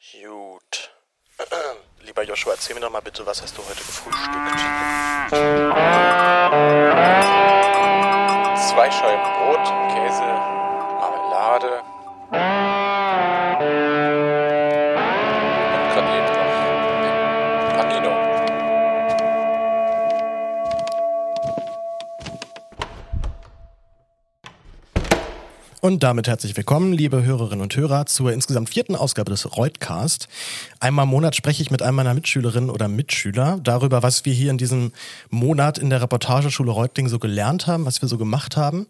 Gut. Lieber Joshua, erzähl mir doch mal bitte, was hast du heute gefrühstückt? Zwei Scheiben Brot, Käse, Marmelade. Und damit herzlich willkommen, liebe Hörerinnen und Hörer, zur insgesamt vierten Ausgabe des Reutcast. Einmal im Monat spreche ich mit einem meiner Mitschülerinnen oder Mitschüler darüber, was wir hier in diesem Monat in der Reportageschule Reutling so gelernt haben, was wir so gemacht haben.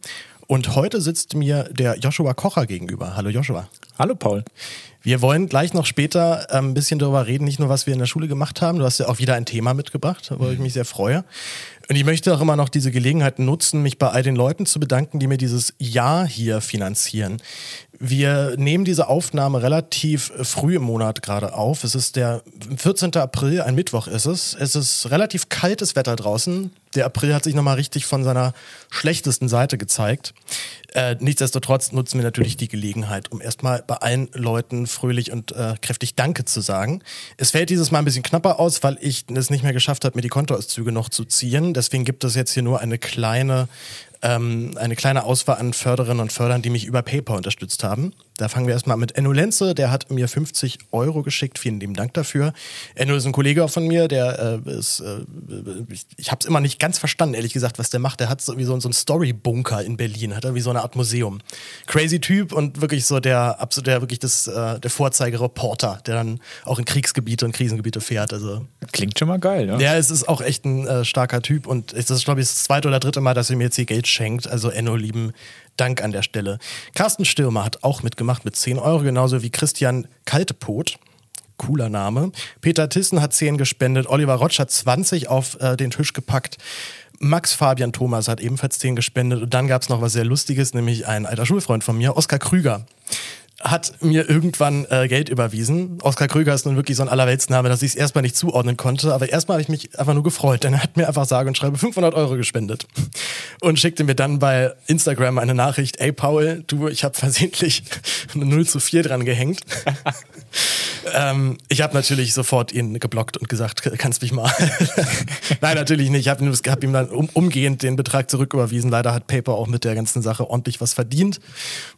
Und heute sitzt mir der Joshua Kocher gegenüber. Hallo Joshua. Hallo Paul. Wir wollen gleich noch später ähm, ein bisschen darüber reden, nicht nur was wir in der Schule gemacht haben. Du hast ja auch wieder ein Thema mitgebracht, worüber ich mich sehr freue. Und ich möchte auch immer noch diese Gelegenheit nutzen, mich bei all den Leuten zu bedanken, die mir dieses Jahr hier finanzieren. Wir nehmen diese Aufnahme relativ früh im Monat gerade auf. Es ist der 14. April, ein Mittwoch ist es. Es ist relativ kaltes Wetter draußen. Der April hat sich nochmal richtig von seiner schlechtesten Seite gezeigt. Äh, nichtsdestotrotz nutzen wir natürlich die Gelegenheit, um erstmal bei allen Leuten fröhlich und äh, kräftig Danke zu sagen. Es fällt dieses Mal ein bisschen knapper aus, weil ich es nicht mehr geschafft habe, mir die Kontoauszüge noch zu ziehen. Deswegen gibt es jetzt hier nur eine kleine ähm, eine kleine Auswahl an Förderinnen und Fördern, die mich über PayPal unterstützt haben. Da fangen wir erstmal mit Enno Lenze, der hat mir 50 Euro geschickt. Vielen lieben Dank dafür. Enno ist ein Kollege von mir, der äh, ist, äh, ich, ich habe es immer nicht ganz verstanden, ehrlich gesagt, was der macht. Der hat so wie so, so einen Story-Bunker in Berlin, hat er wie so eine Art Museum. Crazy Typ und wirklich so der der wirklich das, äh, der Vorzeigereporter, der dann auch in Kriegsgebiete und Krisengebiete fährt. Also Klingt schon mal geil, ne? ja, es ist auch echt ein äh, starker Typ und es ist, glaube ich, das zweite oder dritte Mal, dass er mir jetzt hier Geld schenkt. Also Enno, lieben Dank an der Stelle. Carsten Stürmer hat auch mitgemacht mit 10 Euro, genauso wie Christian Kaltepot. Cooler Name. Peter Tissen hat 10 gespendet, Oliver Rotsch hat 20 auf äh, den Tisch gepackt. Max Fabian Thomas hat ebenfalls 10 gespendet und dann gab es noch was sehr Lustiges, nämlich ein alter Schulfreund von mir, Oskar Krüger hat mir irgendwann äh, Geld überwiesen. Oskar Krüger ist nun wirklich so ein Allerweltsname, dass ich es erstmal nicht zuordnen konnte. Aber erstmal habe ich mich einfach nur gefreut, denn er hat mir einfach sage und schreibe 500 Euro gespendet und schickte mir dann bei Instagram eine Nachricht, ey Paul, du, ich habe versehentlich eine 0 zu 4 dran gehängt. ähm, ich habe natürlich sofort ihn geblockt und gesagt, kannst mich mal. Nein, natürlich nicht. Ich habe hab ihm dann um, umgehend den Betrag zurücküberwiesen. Leider hat Paper auch mit der ganzen Sache ordentlich was verdient.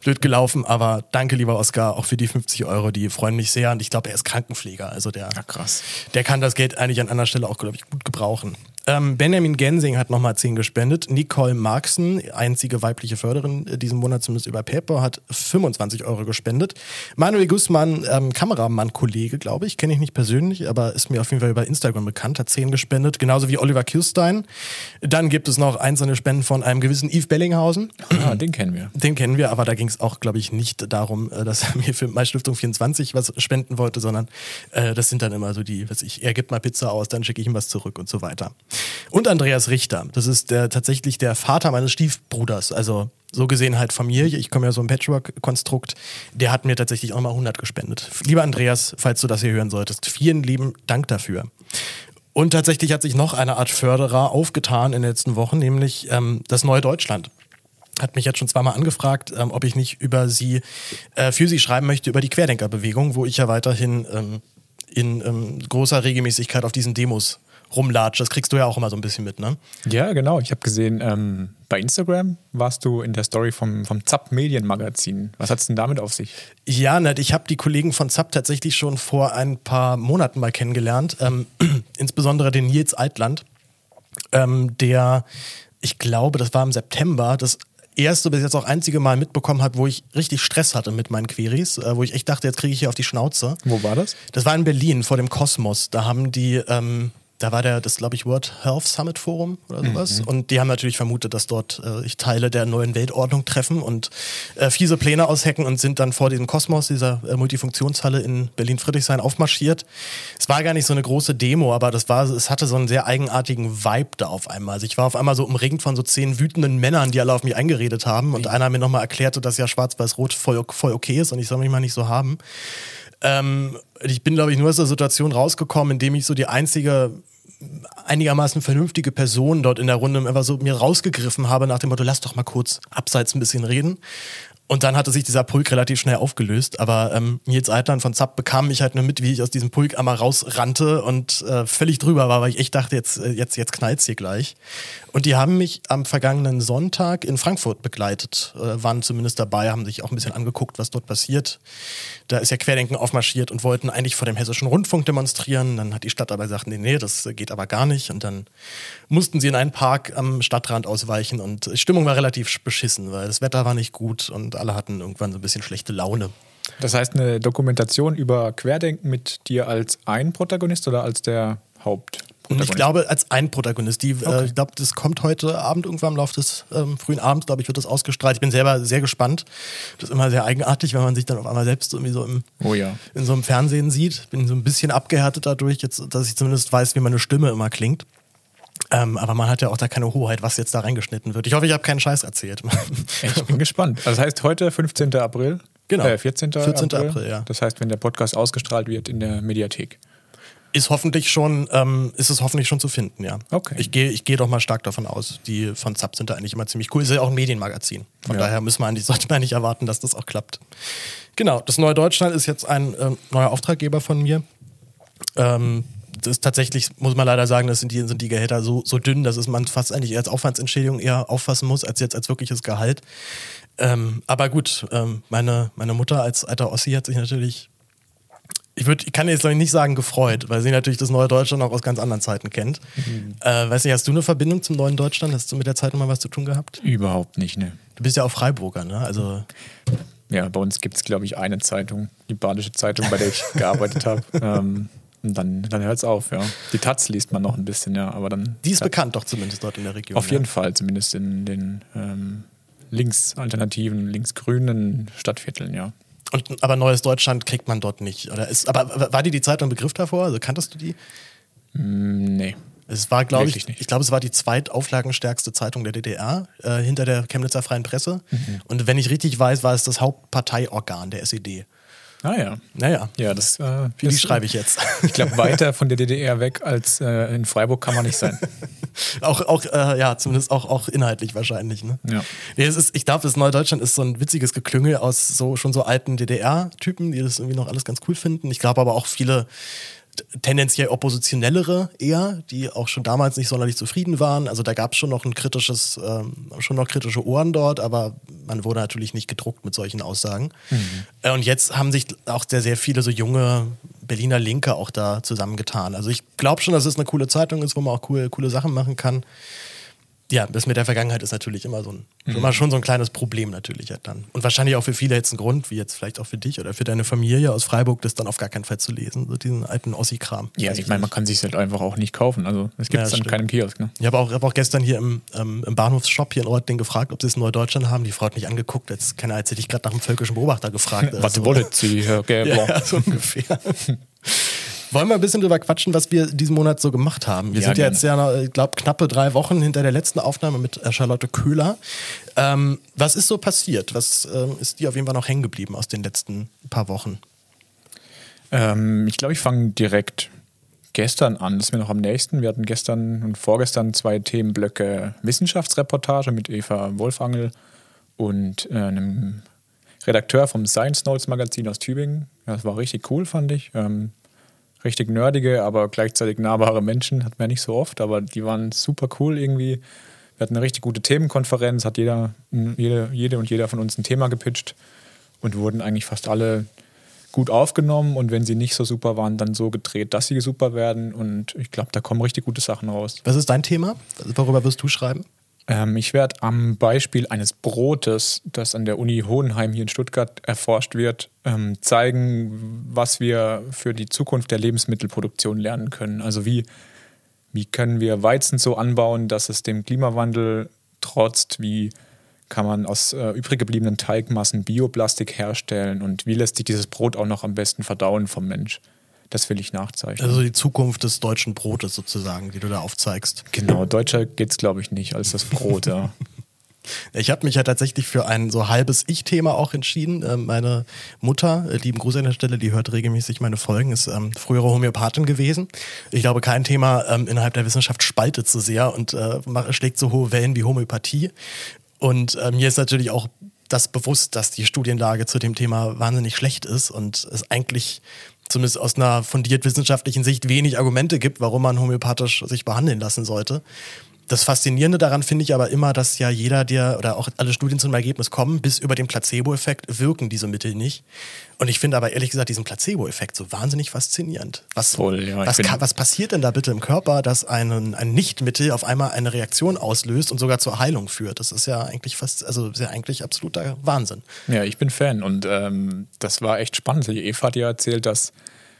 Blöd gelaufen, aber danke, lieber Oskar, auch für die 50 Euro. Die freuen mich sehr. Und ich glaube, er ist Krankenpfleger. Also der, Ja, krass. der kann das Geld eigentlich an anderer Stelle auch, glaube ich, gut gebrauchen. Ähm, Benjamin Gensing hat nochmal 10 gespendet. Nicole Marxen, einzige weibliche Förderin äh, diesen Monat zumindest über PayPal, hat 25 Euro gespendet. Manuel Gussmann, ähm, Kameramann-Kollege, glaube ich, kenne ich nicht persönlich, aber ist mir auf jeden Fall über Instagram bekannt, hat 10 gespendet. Genauso wie Oliver Kirstein. Dann gibt es noch einzelne Spenden von einem gewissen Yves Bellinghausen. Ah, den kennen wir. Den kennen wir, aber da ging es auch, glaube ich, nicht darum, äh, dass er mir für meine Stiftung 24 was spenden wollte, sondern äh, das sind dann immer so die, was ich, er gibt mal Pizza aus, dann schicke ich ihm was zurück und so weiter. Und Andreas Richter, das ist der, tatsächlich der Vater meines Stiefbruders, also so gesehen halt Familie. Ich komme ja so ein Patchwork-Konstrukt. Der hat mir tatsächlich auch mal 100 gespendet. Lieber Andreas, falls du das hier hören solltest, vielen lieben Dank dafür. Und tatsächlich hat sich noch eine Art Förderer aufgetan in den letzten Wochen, nämlich ähm, das Neue Deutschland hat mich jetzt schon zweimal angefragt, ähm, ob ich nicht über sie, äh, für sie schreiben möchte, über die Querdenkerbewegung, wo ich ja weiterhin ähm, in ähm, großer Regelmäßigkeit auf diesen Demos rumlatsche. Das kriegst du ja auch immer so ein bisschen mit, ne? Ja, genau. Ich habe gesehen, ähm, bei Instagram warst du in der Story vom, vom ZAP Medienmagazin. Was hat's denn damit auf sich? Ja, nett. Ich habe die Kollegen von ZAP tatsächlich schon vor ein paar Monaten mal kennengelernt. Ähm, insbesondere den Nils Altland, ähm, der, ich glaube, das war im September, das erste bis jetzt auch einzige Mal mitbekommen hat, wo ich richtig Stress hatte mit meinen Queries, äh, wo ich echt dachte, jetzt kriege ich hier auf die Schnauze. Wo war das? Das war in Berlin vor dem Kosmos. Da haben die, ähm, da war der, das glaube ich, World Health Summit Forum oder sowas. Und die haben natürlich vermutet, dass dort äh, ich Teile der neuen Weltordnung treffen und äh, fiese Pläne aushacken und sind dann vor diesem Kosmos, dieser äh, Multifunktionshalle in Berlin-Friedrichshain aufmarschiert. Es war gar nicht so eine große Demo, aber das war, es hatte so einen sehr eigenartigen Vibe da auf einmal. Also ich war auf einmal so umringt von so zehn wütenden Männern, die alle auf mich eingeredet haben und einer mir nochmal erklärte, dass ja Schwarz-Weiß-Rot voll, voll okay ist und ich soll mich mal nicht so haben. Ähm, ich bin, glaube ich, nur aus der Situation rausgekommen, indem ich so die einzige einigermaßen vernünftige Person dort in der Runde einfach so mir rausgegriffen habe nach dem Motto, lass doch mal kurz abseits ein bisschen reden. Und dann hatte sich dieser Pulk relativ schnell aufgelöst. Aber ähm, Nils Eitland von Zapp bekam mich halt nur mit, wie ich aus diesem Pulk einmal rausrannte und äh, völlig drüber war, weil ich echt dachte, jetzt, äh, jetzt, jetzt knallt's hier gleich. Und die haben mich am vergangenen Sonntag in Frankfurt begleitet, äh, waren zumindest dabei, haben sich auch ein bisschen angeguckt, was dort passiert. Da ist ja Querdenken aufmarschiert und wollten eigentlich vor dem Hessischen Rundfunk demonstrieren. Dann hat die Stadt aber gesagt, nee, nee, das geht aber gar nicht. Und dann mussten sie in einen Park am Stadtrand ausweichen und die Stimmung war relativ beschissen, weil das Wetter war nicht gut und alle hatten irgendwann so ein bisschen schlechte Laune. Das heißt, eine Dokumentation über Querdenken mit dir als ein Protagonist oder als der Haupt? Und ich glaube, als ein Protagonist. Die, okay. äh, ich glaube, das kommt heute Abend irgendwann im Laufe des ähm, frühen Abends, glaube ich, wird das ausgestrahlt. Ich bin selber sehr gespannt. Das ist immer sehr eigenartig, wenn man sich dann auf einmal selbst irgendwie so im, oh ja. in so einem Fernsehen sieht. Bin so ein bisschen abgehärtet dadurch, jetzt, dass ich zumindest weiß, wie meine Stimme immer klingt. Ähm, aber man hat ja auch da keine Hoheit, was jetzt da reingeschnitten wird. Ich hoffe, ich habe keinen Scheiß erzählt. ich bin gespannt. Also das heißt, heute 15. April? Genau. Äh, 14. 14. April. April, ja. Das heißt, wenn der Podcast ausgestrahlt wird in der Mediathek. Ist hoffentlich schon, ähm, ist es hoffentlich schon zu finden, ja. Okay. Ich gehe ich geh doch mal stark davon aus. Die von Zap sind da eigentlich immer ziemlich cool. Ist ja auch ein Medienmagazin. Von ja. daher müssen wir eigentlich, sollte man nicht erwarten, dass das auch klappt. Genau, das Neue Deutschland ist jetzt ein äh, neuer Auftraggeber von mir. Ähm, das ist tatsächlich, muss man leider sagen, das sind die, sind die Gehälter so, so dünn, dass es man fast eigentlich als Aufwandsentschädigung eher auffassen muss, als jetzt als wirkliches Gehalt. Ähm, aber gut, ähm, meine, meine Mutter als alter Ossi hat sich natürlich ich, würd, ich kann jetzt nicht sagen gefreut, weil sie natürlich das neue Deutschland auch aus ganz anderen Zeiten kennt. Mhm. Äh, weiß nicht, hast du eine Verbindung zum neuen Deutschland? Hast du mit der Zeit nochmal was zu tun gehabt? Überhaupt nicht, ne. Du bist ja auch Freiburger, ne? Also ja, bei uns gibt es, glaube ich, eine Zeitung, die Badische Zeitung, bei der ich gearbeitet habe. Ähm, und dann, dann hört es auf, ja. Die Taz liest man noch ein bisschen, ja, aber dann. Die ist bekannt doch zumindest dort in der Region. Auf jeden Fall, zumindest in den ähm, linksalternativen, linksgrünen Stadtvierteln, ja. Und, aber Neues Deutschland kriegt man dort nicht. Oder ist, aber war dir die Zeitung Begriff davor? Also kanntest du die? Mm, nee. Es war, glaube ich, nicht. ich glaube, es war die zweitauflagenstärkste Zeitung der DDR äh, hinter der Chemnitzer Freien Presse. Mhm. Und wenn ich richtig weiß, war es das Hauptparteiorgan der SED. Ah ja. Naja. Ja, das, äh, Wie das, schreibe ich jetzt? Ich glaube, weiter von der DDR weg als äh, in Freiburg kann man nicht sein. auch, auch äh, ja, zumindest auch, auch inhaltlich wahrscheinlich. Ne? Ja. Nee, es ist, ich glaube, das Neudeutschland ist so ein witziges Geklüngel aus so schon so alten DDR-Typen, die das irgendwie noch alles ganz cool finden. Ich glaube aber auch viele tendenziell oppositionellere eher, die auch schon damals nicht sonderlich zufrieden waren. Also da gab es schon noch ein kritisches, ähm, schon noch kritische Ohren dort, aber man wurde natürlich nicht gedruckt mit solchen Aussagen. Mhm. Äh, und jetzt haben sich auch sehr, sehr viele so junge Berliner Linke auch da zusammengetan. Also ich glaube schon, dass es eine coole Zeitung ist, wo man auch coole, coole Sachen machen kann ja, das mit der Vergangenheit ist natürlich immer so ein, mhm. immer schon so ein kleines Problem natürlich halt dann. Und wahrscheinlich auch für viele jetzt ein Grund, wie jetzt vielleicht auch für dich oder für deine Familie aus Freiburg, das dann auf gar keinen Fall zu lesen, so diesen alten Ossi-Kram. Ja, ich meine, man kann sich halt einfach auch nicht kaufen. Also es gibt es ja, dann keinem Kiosk. Ne? Ich habe auch, hab auch gestern hier im, ähm, im Bahnhofsshop hier in Ortling gefragt, ob sie es in Neudeutschland haben. Die Frau hat mich angeguckt, als, keine als hätte ich gerade nach einem völkischen Beobachter gefragt. Was also. wollt sie, Herr Gäbler? Ja, so ungefähr. Wollen wir ein bisschen drüber quatschen, was wir diesen Monat so gemacht haben? Wir ja, sind ja jetzt ja, ich glaube, knappe drei Wochen hinter der letzten Aufnahme mit äh, Charlotte Köhler. Ähm, was ist so passiert? Was ähm, ist dir auf jeden Fall noch hängen geblieben aus den letzten paar Wochen? Ähm, ich glaube, ich fange direkt gestern an. Das ist mir noch am nächsten. Wir hatten gestern und vorgestern zwei Themenblöcke Wissenschaftsreportage mit Eva Wolfangel und äh, einem Redakteur vom Science Notes Magazin aus Tübingen. Das war richtig cool, fand ich. Ähm, richtig nerdige, aber gleichzeitig nahbare Menschen. Hat man ja nicht so oft, aber die waren super cool irgendwie. Wir hatten eine richtig gute Themenkonferenz, hat jeder, jede, jede und jeder von uns ein Thema gepitcht und wurden eigentlich fast alle gut aufgenommen und wenn sie nicht so super waren, dann so gedreht, dass sie super werden und ich glaube, da kommen richtig gute Sachen raus. Was ist dein Thema? Worüber wirst du schreiben? Ähm, ich werde am Beispiel eines Brotes, das an der Uni Hohenheim hier in Stuttgart erforscht wird, ähm, zeigen, was wir für die Zukunft der Lebensmittelproduktion lernen können. Also wie, wie können wir Weizen so anbauen, dass es dem Klimawandel trotzt, wie kann man aus äh, übrig gebliebenen Teigmassen Bioplastik herstellen und wie lässt sich dieses Brot auch noch am besten verdauen vom Mensch. Das will ich nachzeichnen. Also die Zukunft des deutschen Brotes sozusagen, die du da aufzeigst. Genau, deutscher geht es, glaube ich, nicht als das Brot, ja. Ich habe mich ja tatsächlich für ein so halbes Ich-Thema auch entschieden. Ähm, meine Mutter, äh, lieben Gruß an der Stelle, die hört regelmäßig meine Folgen, ist ähm, frühere Homöopathin gewesen. Ich glaube, kein Thema ähm, innerhalb der Wissenschaft spaltet so sehr und äh, schlägt so hohe Wellen wie Homöopathie. Und äh, mir ist natürlich auch das bewusst, dass die Studienlage zu dem Thema wahnsinnig schlecht ist und es eigentlich zumindest aus einer fundiert wissenschaftlichen Sicht wenig Argumente gibt, warum man homöopathisch sich behandeln lassen sollte. Das Faszinierende daran finde ich aber immer, dass ja jeder, der oder auch alle Studien zum Ergebnis kommen, bis über den Placebo-Effekt wirken diese Mittel nicht. Und ich finde aber ehrlich gesagt diesen Placebo-Effekt so wahnsinnig faszinierend. Was, Voll, ja, was, kann, was passiert denn da bitte im Körper, dass ein, ein Nichtmittel auf einmal eine Reaktion auslöst und sogar zur Heilung führt? Das ist ja eigentlich fast, also ist ja eigentlich absoluter Wahnsinn. Ja, ich bin Fan und ähm, das war echt spannend. Die Eva hat ja erzählt, dass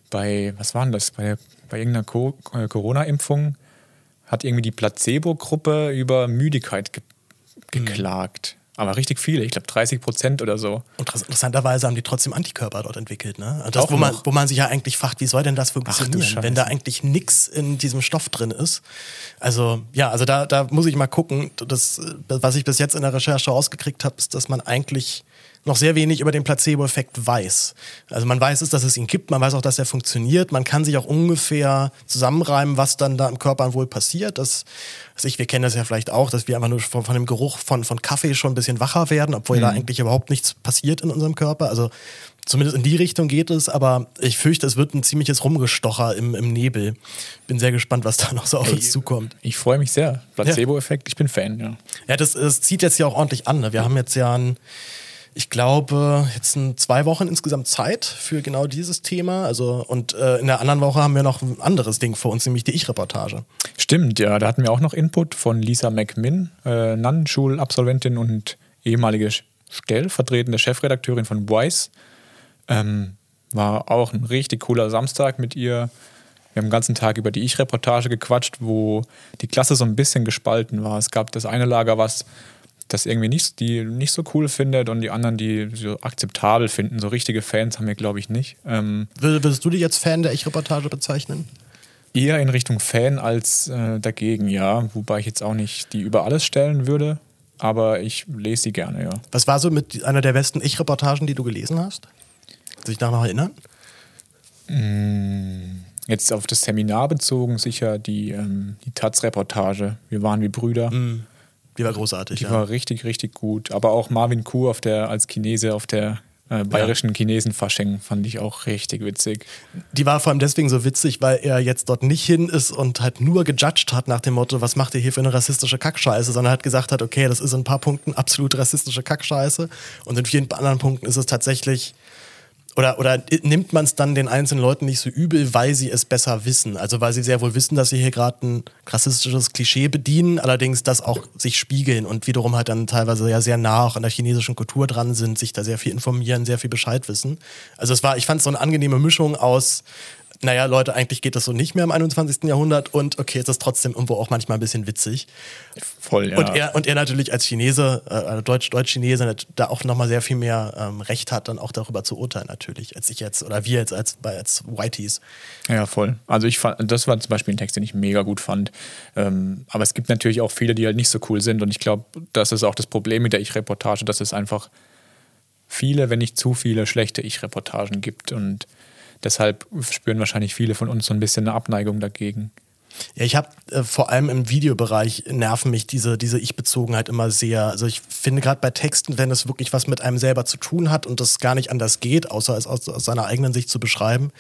bei, was war denn das, bei, bei irgendeiner Co äh, Corona-Impfung hat irgendwie die Placebo-Gruppe über Müdigkeit ge geklagt. Aber richtig viele, ich glaube 30 Prozent oder so. Und inter- interessanterweise haben die trotzdem Antikörper dort entwickelt. Ne? Und Das, wo, man, wo man sich ja eigentlich fragt, wie soll denn das funktionieren, Scheiße. wenn da eigentlich nichts in diesem Stoff drin ist. Also ja, also da, da muss ich mal gucken. Das, was ich bis jetzt in der Recherche rausgekriegt habe, ist, dass man eigentlich noch sehr wenig über den Placebo-Effekt weiß. Also man weiß es, dass es ihn gibt, man weiß auch, dass er funktioniert. Man kann sich auch ungefähr zusammenreimen, was dann da im Körper wohl passiert. Das, also ich, wir kennen das ja vielleicht auch, dass wir einfach nur von, von dem Geruch von, von Kaffee schon ein bisschen wacher werden, obwohl da eigentlich überhaupt nichts passiert in unserem Körper. Also zumindest in die Richtung geht es, aber ich fürchte, es wird ein ziemliches Rumgestocher im, im Nebel. Bin sehr gespannt, was da noch so auf uns zukommt. Ich freue mich sehr. Placebo-Effekt, ich bin Fan, ja. Ja, das, das zieht jetzt ja auch ordentlich an. Ne? Wir haben jetzt ja ein, ich glaube, jetzt sind zwei Wochen insgesamt Zeit für genau dieses Thema. Also, und äh, in der anderen Woche haben wir noch ein anderes Ding vor uns, nämlich die Ich-Reportage. Stimmt, ja, da hatten wir auch noch Input von Lisa McMinn, äh, Nannenschulabsolventin und ehemalige stellvertretende Chefredakteurin von Wise. Ähm, war auch ein richtig cooler Samstag mit ihr. Wir haben den ganzen Tag über die Ich-Reportage gequatscht, wo die Klasse so ein bisschen gespalten war. Es gab das eine Lager, was das irgendwie nicht, die nicht so cool findet und die anderen, die so akzeptabel finden. So richtige Fans haben wir, glaube ich, nicht. Ähm, Wür- Würdest du dich jetzt Fan der Ich-Reportage bezeichnen? Eher in Richtung Fan als äh, dagegen, ja. Wobei ich jetzt auch nicht die über alles stellen würde, aber ich lese sie gerne, ja. Was war so mit einer der besten Ich-Reportagen, die du gelesen hast? Kannst du dich daran noch erinnern? Jetzt auf das Seminar bezogen, sicher die, ähm, die Taz-Reportage. Wir waren wie Brüder. Die war großartig, Die ja. war richtig, richtig gut. Aber auch Marvin Kuh auf der, als Chinese auf der äh, bayerischen Chinesenfasching fand ich auch richtig witzig. Die war vor allem deswegen so witzig, weil er jetzt dort nicht hin ist und halt nur gejudged hat nach dem Motto, was macht ihr hier für eine rassistische Kackscheiße, sondern hat gesagt hat, okay, das ist in ein paar Punkten absolut rassistische Kackscheiße und in vielen anderen Punkten ist es tatsächlich oder, oder nimmt man es dann den einzelnen Leuten nicht so übel, weil sie es besser wissen? Also weil sie sehr wohl wissen, dass sie hier gerade ein rassistisches Klischee bedienen, allerdings das auch sich spiegeln und wiederum halt dann teilweise ja sehr nah auch an der chinesischen Kultur dran sind, sich da sehr viel informieren, sehr viel Bescheid wissen. Also es war, ich fand es so eine angenehme Mischung aus, naja, Leute, eigentlich geht das so nicht mehr im 21. Jahrhundert und okay, es ist trotzdem irgendwo auch manchmal ein bisschen witzig. Voll, ja. Und, er, und er natürlich als Chinese, äh, Deutsch, Deutsch-Chinese, nat- da auch nochmal sehr viel mehr ähm, Recht hat, dann auch darüber zu urteilen, natürlich, als ich jetzt oder wir jetzt als, als Whiteys. Ja, voll. Also ich fand, das war zum Beispiel ein Text, den ich mega gut fand. Ähm, aber es gibt natürlich auch viele, die halt nicht so cool sind. Und ich glaube, das ist auch das Problem mit der Ich-Reportage, dass es einfach viele, wenn nicht zu viele, schlechte Ich-Reportagen gibt. Und deshalb spüren wahrscheinlich viele von uns so ein bisschen eine Abneigung dagegen. Ja, ich habe äh, vor allem im Videobereich nerven mich diese, diese Ich-Bezogenheit immer sehr. Also ich finde gerade bei Texten, wenn es wirklich was mit einem selber zu tun hat und das gar nicht anders geht, außer es aus, aus seiner eigenen Sicht zu beschreiben,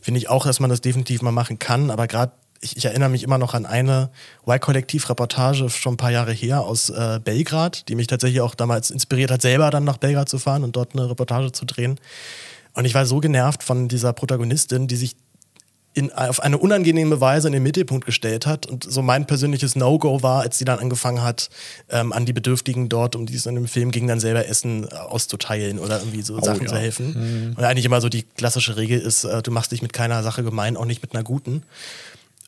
finde ich auch, dass man das definitiv mal machen kann. Aber gerade, ich, ich erinnere mich immer noch an eine Y-Kollektiv-Reportage schon ein paar Jahre her aus äh, Belgrad, die mich tatsächlich auch damals inspiriert hat, selber dann nach Belgrad zu fahren und dort eine Reportage zu drehen. Und ich war so genervt von dieser Protagonistin, die sich in, auf eine unangenehme Weise in den Mittelpunkt gestellt hat. Und so mein persönliches No-Go war, als sie dann angefangen hat, ähm, an die Bedürftigen dort, um die es in dem Film ging, dann selber Essen auszuteilen oder irgendwie so Sachen ja. zu helfen. Und eigentlich immer so die klassische Regel ist, äh, du machst dich mit keiner Sache gemein, auch nicht mit einer guten.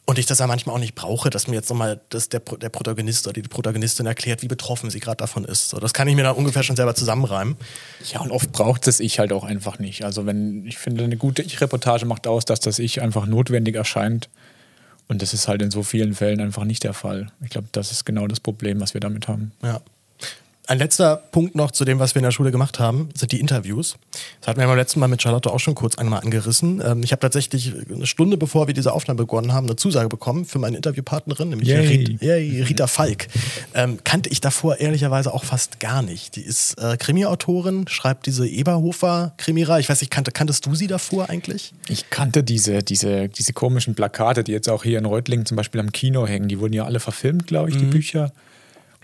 Und ich das ja manchmal auch nicht brauche, dass mir jetzt nochmal das der, der Protagonist oder die Protagonistin erklärt, wie betroffen sie gerade davon ist. So, das kann ich mir dann ungefähr schon selber zusammenreimen. Ja, und oft braucht es ich halt auch einfach nicht. Also wenn, ich finde, eine gute Ich-Reportage macht aus, dass das Ich einfach notwendig erscheint. Und das ist halt in so vielen Fällen einfach nicht der Fall. Ich glaube, das ist genau das Problem, was wir damit haben. Ja. Ein letzter Punkt noch zu dem, was wir in der Schule gemacht haben, sind die Interviews. Das hatten wir beim letzten Mal mit Charlotte auch schon kurz einmal angerissen. Ähm, ich habe tatsächlich eine Stunde bevor wir diese Aufnahme begonnen haben, eine Zusage bekommen für meine Interviewpartnerin, nämlich Yay. Rit, yay, Rita Falk. Ähm, kannte ich davor ehrlicherweise auch fast gar nicht. Die ist äh, Krimi-Autorin, schreibt diese Eberhofer-Krimireihe. Ich weiß nicht, kannte, kanntest du sie davor eigentlich? Ich kannte diese, diese, diese komischen Plakate, die jetzt auch hier in Reutlingen zum Beispiel am Kino hängen. Die wurden ja alle verfilmt, glaube ich, die Bücher.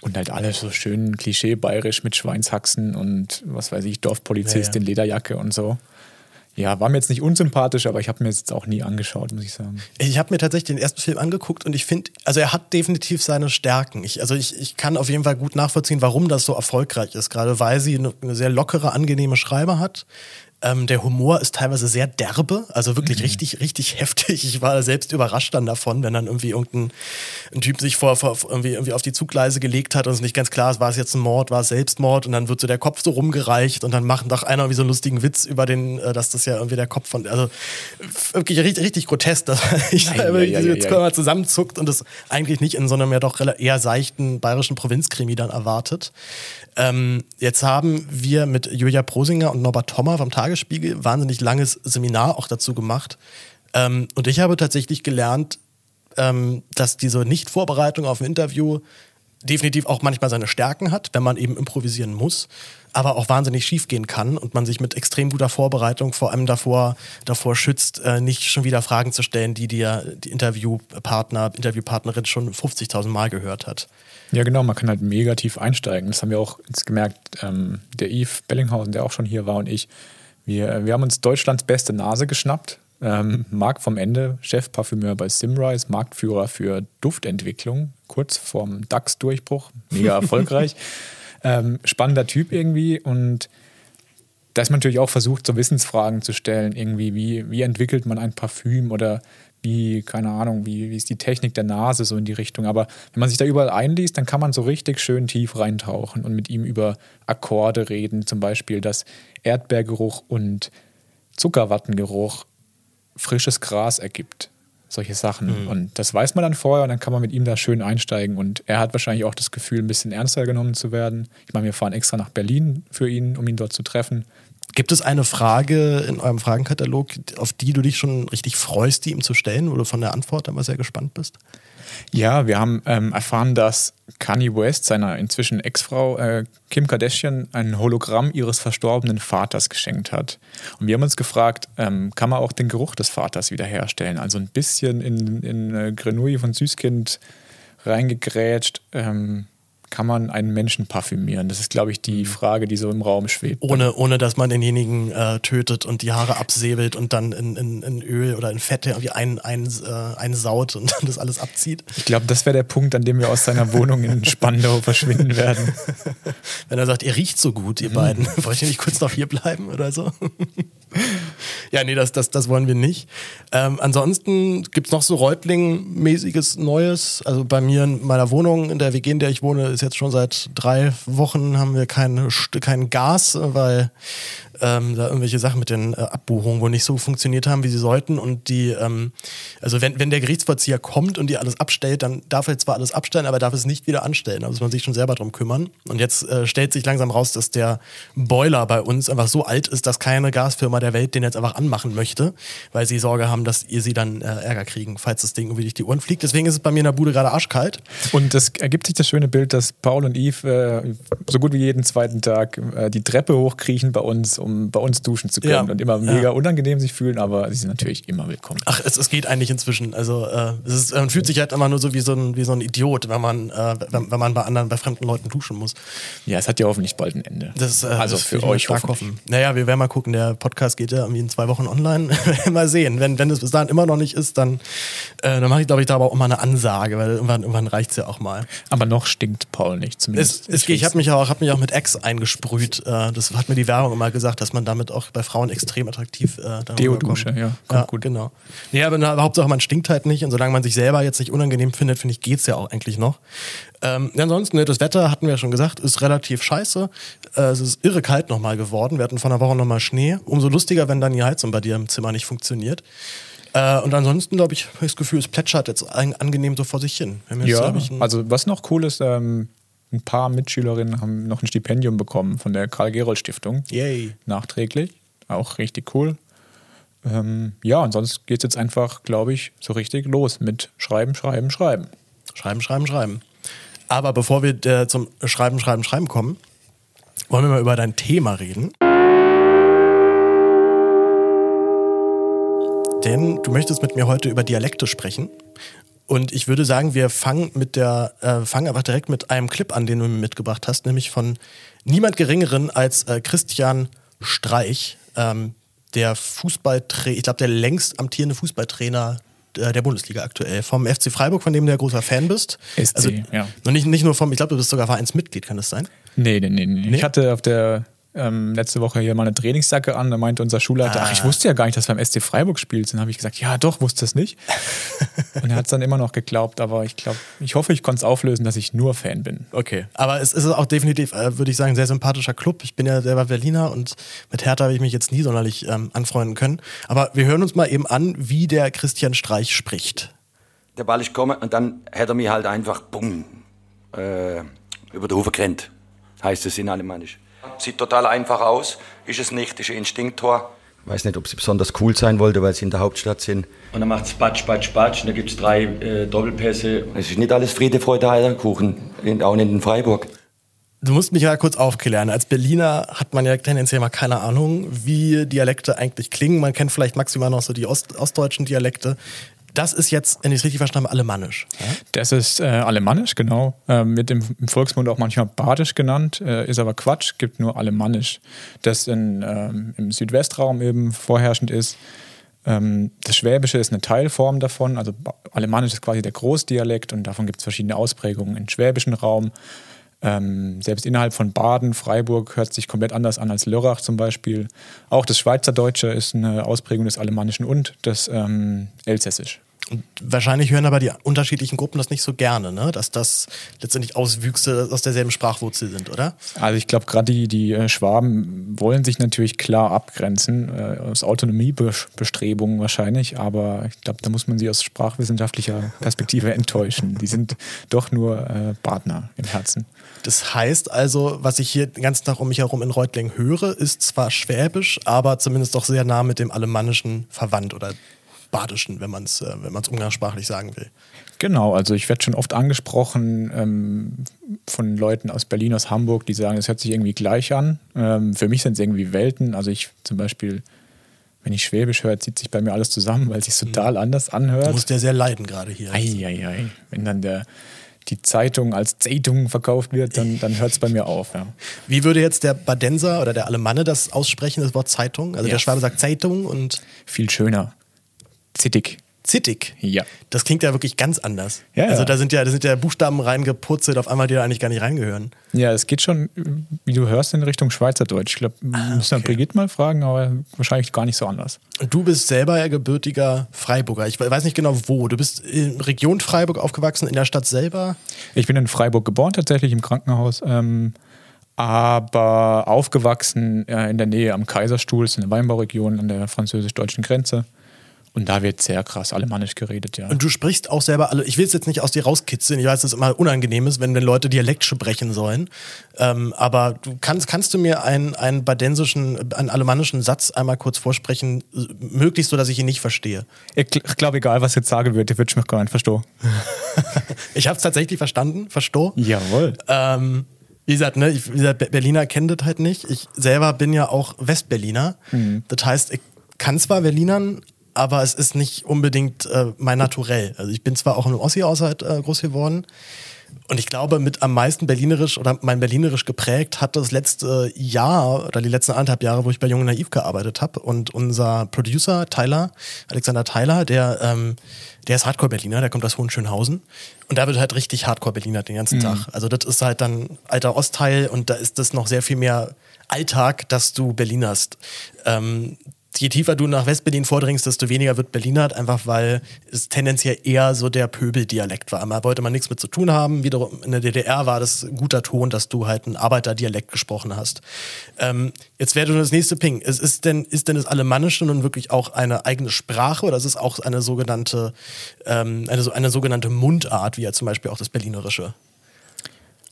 Und halt alles so schön klischee-bayerisch mit Schweinshaxen und was weiß ich, Dorfpolizist Ja, ja. in Lederjacke und so. Ja, war mir jetzt nicht unsympathisch, aber ich habe mir jetzt auch nie angeschaut, muss ich sagen. Ich habe mir tatsächlich den ersten Film angeguckt und ich finde, also er hat definitiv seine Stärken. Ich, also ich, ich kann auf jeden Fall gut nachvollziehen, warum das so erfolgreich ist, gerade weil sie eine sehr lockere, angenehme Schreiber hat. Ähm, der Humor ist teilweise sehr derbe, also wirklich richtig, richtig heftig. Ich war selbst überrascht dann davon, wenn dann irgendwie irgendein ein Typ sich vor, vor irgendwie, irgendwie auf die Zugleise gelegt hat und es nicht ganz klar ist, war es jetzt ein Mord, war es Selbstmord und dann wird so der Kopf so rumgereicht und dann macht doch einer irgendwie so einen lustigen Witz über den, äh, dass das ja irgendwie der Kopf von, also wirklich richtig, richtig grotesk, dass ich Ja, da ja, ja, jetzt ja. mal zusammenzuckt und das eigentlich nicht in so einem ja doch eher seichten bayerischen Provinzkrimi dann erwartet. Ähm, jetzt haben wir mit Julia Prosinger und Norbert Thommer vom Tagesspiegel wahnsinnig langes Seminar auch dazu gemacht. Ähm, und ich habe tatsächlich gelernt, ähm, dass diese Nicht-Vorbereitung auf ein Interview definitiv auch manchmal seine Stärken hat, wenn man eben improvisieren muss, aber auch wahnsinnig schief gehen kann und man sich mit extrem guter Vorbereitung vor allem davor, davor schützt, äh, nicht schon wieder Fragen zu stellen, die dir die Interviewpartner, Interviewpartnerin schon 50.000 Mal gehört hat. Ja, genau, man kann halt mega tief einsteigen. Das haben wir auch jetzt gemerkt, ähm, der Yves Bellinghausen, der auch schon hier war, und ich. Wir, wir haben uns Deutschlands beste Nase geschnappt. Ähm, Marc vom Ende, Chefparfümeur bei Simrise, Marktführer für Duftentwicklung, kurz vorm DAX-Durchbruch, mega erfolgreich. ähm, spannender Typ irgendwie und da ist man natürlich auch versucht, so Wissensfragen zu stellen, irgendwie, wie, wie entwickelt man ein Parfüm oder wie, keine Ahnung, wie, wie ist die Technik der Nase so in die Richtung. Aber wenn man sich da überall einliest, dann kann man so richtig schön tief reintauchen und mit ihm über Akkorde reden, zum Beispiel, dass Erdbeergeruch und Zuckerwattengeruch frisches Gras ergibt. Solche Sachen. Und das weiß man dann vorher und dann kann man mit ihm da schön einsteigen. Und er hat wahrscheinlich auch das Gefühl, ein bisschen ernster genommen zu werden. Ich meine, wir fahren extra nach Berlin für ihn, um ihn dort zu treffen. Gibt es eine Frage in eurem Fragenkatalog, auf die du dich schon richtig freust, die ihm zu stellen, du von der Antwort immer sehr gespannt bist? Ja, wir haben ähm, erfahren, dass Kanye West seiner inzwischen Ex-Frau äh, Kim Kardashian ein Hologramm ihres verstorbenen Vaters geschenkt hat. Und wir haben uns gefragt, ähm, kann man auch den Geruch des Vaters wiederherstellen? Also ein bisschen in, in äh, Grenouille von Süßkind reingegrätscht. Ähm, kann man einen Menschen parfümieren? Das ist, glaube ich, die Frage, die so im Raum schwebt. Ohne, ohne dass man denjenigen äh, tötet und die Haare absäbelt und dann in, in, in Öl oder in Fett irgendwie ein, ein, äh, einsaut und dann das alles abzieht. Ich glaube, das wäre der Punkt, an dem wir aus seiner Wohnung in Spandau verschwinden werden. Wenn er sagt, ihr riecht so gut, ihr beiden, wollt ihr nicht kurz noch hier bleiben oder so? ja, nee, das, das, das wollen wir nicht. Ähm, ansonsten gibt's noch so Reutling-mäßiges Neues. Also bei mir in meiner Wohnung, in der WG, in der ich wohne, ist jetzt schon seit drei Wochen haben wir kein, kein Gas, weil ähm, da irgendwelche Sachen mit den äh, Abbuchungen wohl nicht so funktioniert haben, wie sie sollten. Und die, ähm, also wenn, wenn der Gerichtsvollzieher kommt und die alles abstellt, dann darf er zwar alles abstellen, aber er darf es nicht wieder anstellen. Da muss man sich schon selber drum kümmern. Und jetzt äh, stellt sich langsam raus, dass der Boiler bei uns einfach so alt ist, dass keine Gasfirma der Welt den jetzt einfach anmachen möchte, weil sie Sorge haben, dass ihr sie dann äh, Ärger kriegen, falls das Ding irgendwie durch die Ohren fliegt. Deswegen ist es bei mir in der Bude gerade arschkalt. Und es ergibt sich das schöne Bild, dass Paul und Yves äh, so gut wie jeden zweiten Tag äh, die Treppe hochkriechen bei uns, um bei uns duschen zu können Ja. und immer Ja. mega unangenehm sich fühlen, aber sie sind natürlich immer willkommen. Ach, es, es geht eigentlich inzwischen. Also äh, es ist, man fühlt sich halt immer nur so wie so ein, wie so ein Idiot, wenn man, äh, wenn, wenn man bei anderen, bei fremden Leuten duschen muss. Ja, es hat ja hoffentlich bald ein Ende. Das, äh, also das für euch hoffentlich. hoffen. Naja, wir werden mal gucken. Der Podcast geht ja irgendwie in zwei Wochen online. mal sehen. Wenn, wenn es bis dahin immer noch nicht ist, dann, äh, dann mache ich, glaube ich, da aber auch mal eine Ansage, weil irgendwann, irgendwann reicht es ja auch mal. Aber noch stinkt Paul nicht, Es, zumindest. es, ich habe mich, auch- hab mich auch mit Ex eingesprüht. Äh, das hat mir die Werbung immer gesagt, dass man damit auch bei Frauen extrem attraktiv äh, Deo-Dusche, ja, kommt ja, gut. genau. Nee, aber na, Hauptsache man stinkt halt nicht und solange man sich selber jetzt nicht unangenehm findet, finde ich, geht's ja auch eigentlich noch. Ähm, ansonsten, ne, das Wetter, hatten wir ja schon gesagt, ist relativ scheiße. Äh, es ist irre kalt nochmal geworden. Wir hatten vor einer Woche nochmal Schnee. Umso lustiger, wenn dann die Heizung bei dir im Zimmer nicht funktioniert. Äh, und ansonsten, glaube ich, habe ich das Gefühl, es plätschert jetzt an, angenehm so vor sich hin. Jetzt, Ja, glaub ich, also was noch cool ist, ähm, ein paar Mitschülerinnen haben noch ein Stipendium bekommen von der Karl-Gerold-Stiftung. Yay. Nachträglich. Auch richtig cool. Ähm, ja, und sonst geht es jetzt einfach, glaube ich, so richtig los mit Schreiben, Schreiben, Schreiben. Schreiben, schreiben, schreiben. Aber bevor wir äh, zum Schreiben, Schreiben, Schreiben kommen, wollen wir mal über dein Thema reden. Denn du möchtest mit mir heute über Dialekte sprechen. Und ich würde sagen, wir fangen mit der, äh, fangen einfach direkt mit einem Clip an, den du mir mitgebracht hast, nämlich von niemand Geringeren als äh, Christian Streich, ähm, der Fußballtrainer, ich glaube, der längst amtierende Fußballtrainer äh, der Bundesliga aktuell, vom FC Freiburg, von dem du ja großer Fan bist. SC, also, ja. Und nicht, nicht nur vom, ich glaube, du bist sogar Vereinsmitglied, kann das sein? Nee, nee, nee, nee. Nee? Ich hatte auf der ähm, letzte Woche hier mal eine Trainingsjacke an. Da meinte unser Schulleiter, Ah. ach, ich wusste ja gar nicht, dass du beim SC Freiburg spielst. Dann habe ich gesagt, ja, doch, wusste es nicht. Und er hat es dann immer noch geglaubt. Aber ich glaube, ich hoffe, ich konnte es auflösen, dass ich nur Fan bin. Okay. Aber es ist auch definitiv, äh, würde ich sagen, ein sehr sympathischer Club. Ich bin ja selber Berliner und mit Hertha habe ich mich jetzt nie sonderlich ähm, anfreunden können. Aber wir hören uns mal eben an, wie der Christian Streich spricht. Der Ball ist gekommen und dann hätte er mich halt einfach bumm, äh, über den Hof gerannt. Heißt es in Alemannisch. Sieht total einfach aus, ist es nicht, ist ein Instinkttor. Ich weiß nicht, ob sie besonders cool sein wollte, weil sie in der Hauptstadt sind. Und dann macht es Batsch, Batsch, Batsch und da gibt es drei äh, Doppelpässe. Es ist nicht alles Friede, Freude, Eierkuchen, in- auch nicht in Freiburg. Du musst mich ja kurz aufklären. Als Berliner hat man ja tendenziell mal keine Ahnung, wie Dialekte eigentlich klingen. Man kennt vielleicht maximal noch so die Ost ostdeutschen Dialekte. Das ist jetzt, wenn ich es richtig verstanden habe, alemannisch. Ja? Das ist äh, Alemannisch, genau. Ähm, wird im, Volksmund auch manchmal Badisch genannt, äh, ist aber Quatsch, gibt nur Alemannisch. Das in, ähm, im Südwestraum eben vorherrschend ist. Ähm, das Schwäbische ist eine Teilform davon, also Alemannisch ist quasi der Großdialekt und davon gibt es verschiedene Ausprägungen im schwäbischen Raum. Ähm, selbst innerhalb von Baden, Freiburg hört sich komplett anders an als Lörrach zum Beispiel. Auch das Schweizerdeutsche ist eine Ausprägung des Alemannischen und das ähm, Elsässisch. Und wahrscheinlich hören aber die unterschiedlichen Gruppen das nicht so gerne, ne? dass das letztendlich Auswüchse aus derselben Sprachwurzel sind, oder? Also ich glaube, gerade die, die äh, Schwaben wollen sich natürlich klar abgrenzen, äh, aus Autonomiebestrebungen wahrscheinlich, aber ich glaube, da muss man sie aus sprachwissenschaftlicher Perspektive enttäuschen. Die sind doch nur äh, Partner im Herzen. Das heißt also, was ich hier den ganzen Tag um mich herum in Reutlingen höre, ist zwar Schwäbisch, aber zumindest doch sehr nah mit dem Alemannischen verwandt oder Badischen, wenn man es äh, wenn umgangssprachlich sagen will. Genau, also ich werde schon oft angesprochen ähm, von Leuten aus Berlin, aus Hamburg, die sagen, es hört sich irgendwie gleich an. Ähm, für mich sind es irgendwie Welten. Also ich zum Beispiel, wenn ich Schwäbisch höre, zieht sich bei mir alles zusammen, weil es sich total anders anhört. Du musst ja sehr leiden gerade hier. Eieiei. Wenn dann der, die Zeitung als Zeitung verkauft wird, dann, dann hört es bei mir auf. Ja. Wie würde jetzt der Badenser oder der Alemanne das aussprechen, das Wort Zeitung? Also Ja. der Schwabe sagt Zeitung und Viel schöner. Zittig. Zittig. Ja. Das klingt ja wirklich ganz anders. Ja. Also da sind ja, da sind ja Buchstaben reingepurzelt, auf einmal, die da eigentlich gar nicht reingehören. Ja, es geht schon, wie du hörst, in Richtung Schweizerdeutsch. Ich glaube, wir müssen okay. Brigitte mal fragen, aber wahrscheinlich gar nicht so anders. Und du bist selber ja gebürtiger Freiburger. Ich weiß nicht genau wo. Du bist in Region Freiburg aufgewachsen, in der Stadt selber. Ich bin in Freiburg geboren, tatsächlich im Krankenhaus, ähm, aber aufgewachsen äh, in der Nähe am Kaiserstuhl, ist eine Weinbauregion an der französisch-deutschen Grenze. Und da wird sehr krass alemannisch geredet, ja. Und du sprichst auch selber alle. Ich will es jetzt nicht aus dir rauskitzeln. Ich weiß, dass es immer unangenehm ist, wenn, wenn Leute Dialekt sprechen sollen. Ähm, aber du kannst, kannst du mir einen, einen badensischen, einen alemannischen Satz einmal kurz vorsprechen, möglichst so, dass ich ihn nicht verstehe. Ich, ich glaube, egal was ich jetzt sagen würde, wird mich gar nicht verstehen. Ich habe es tatsächlich verstanden, verstoh. Jawohl. Ähm, wie gesagt, ne, ich, wie gesagt, Be- Berliner kennen das halt nicht. Ich selber bin ja auch Westberliner. Das heißt, ich kann zwar Berlinern, aber es ist nicht unbedingt äh, mein Naturell. Also ich bin zwar auch im Ossi-Haushalt äh, groß geworden und ich glaube, mit am meisten Berlinerisch oder mein Berlinerisch geprägt hat das letzte Jahr oder die letzten anderthalb Jahre, wo ich bei Jung Naiv gearbeitet habe. Und unser Producer Tyler, Alexander Tyler, der, ähm, der ist Hardcore-Berliner, der kommt aus Hohenschönhausen. Und da wird halt richtig Hardcore-Berliner den ganzen Tag. Also das ist halt dann alter Ostteil und da ist das noch sehr viel mehr Alltag, dass du Berlinerst. Ähm, je tiefer du nach Westberlin vordringst, desto weniger wird Berlinert, einfach weil es tendenziell eher so der Pöbeldialekt war. Da wollte man nichts mit zu tun haben. Wiederum in der DDR war das ein guter Ton, dass du halt einen Arbeiterdialekt gesprochen hast. Ähm, jetzt wäre das nächste Ping. Es ist denn, ist denn das Alemannische nun wirklich auch eine eigene Sprache oder ist es auch eine sogenannte, ähm, eine, eine sogenannte Mundart, wie ja zum Beispiel auch das Berlinerische?